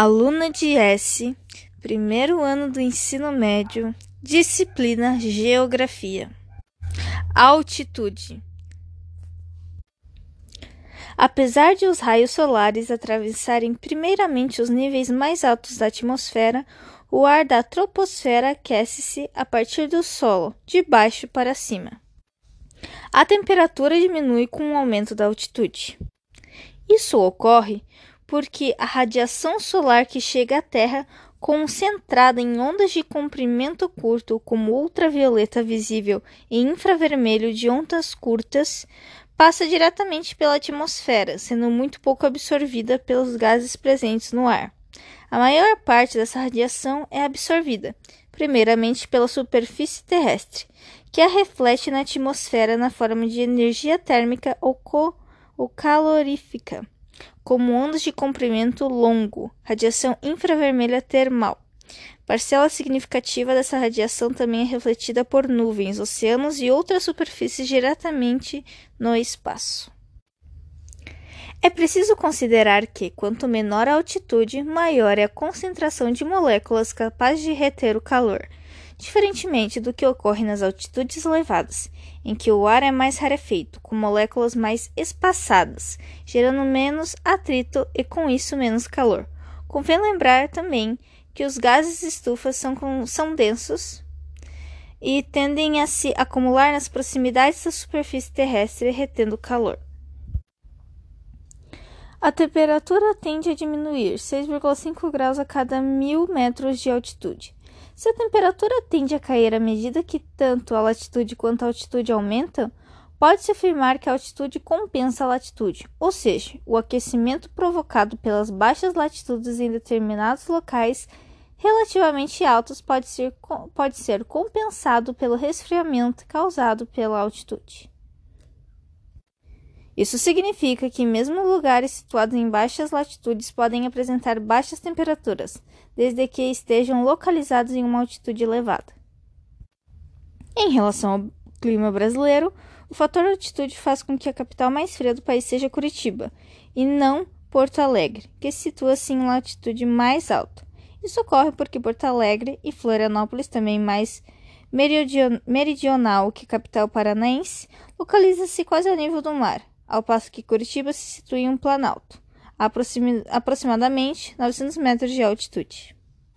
Aluna de S, primeiro ano do ensino médio, disciplina Geografia. Altitude. Apesar de os raios solares atravessarem primeiramente os níveis mais altos da atmosfera, o ar da troposfera aquece-se a partir do solo, de baixo para cima. A temperatura diminui com o aumento da altitude. Isso ocorre porque a radiação solar que chega à Terra, concentrada em ondas de comprimento curto, como ultravioleta visível e infravermelho de ondas curtas, passa diretamente pela atmosfera, sendo muito pouco absorvida pelos gases presentes no ar. A maior parte dessa radiação é absorvida, primeiramente pela superfície terrestre, que a reflete na atmosfera na forma de energia térmica ou, ou calorífica como ondas de comprimento longo, radiação infravermelha termal. Parcela significativa dessa radiação também é refletida por nuvens, oceanos e outras superfícies diretamente no espaço. É preciso considerar que, quanto menor a altitude, maior é a concentração de moléculas capazes de reter o calor, diferentemente do que ocorre nas altitudes elevadas, em que o ar é mais rarefeito, com moléculas mais espaçadas, gerando menos atrito e com isso menos calor. Convém lembrar também que os gases estufas são, com, são densos e tendem a se acumular nas proximidades da superfície terrestre, retendo calor. A temperatura tende a diminuir 6,5 graus a cada mil metros de altitude. Se a temperatura tende a cair à medida que tanto a latitude quanto a altitude aumentam, pode-se afirmar que a altitude compensa a latitude, ou seja, o aquecimento provocado pelas baixas latitudes em determinados locais relativamente altos pode ser, pode ser compensado pelo resfriamento causado pela altitude. Isso significa que mesmo lugares situados em baixas latitudes podem apresentar baixas temperaturas, desde que estejam localizados em uma altitude elevada. Em relação ao clima brasileiro, o fator altitude faz com que a capital mais fria do país seja Curitiba, e não Porto Alegre, que situa-se em latitude mais alta. Isso ocorre porque Porto Alegre e Florianópolis, também mais meridional que a capital paranaense, localiza-se quase ao nível do mar, ao passo que Curitiba se situa em um planalto, aproximadamente 900 metros de altitude.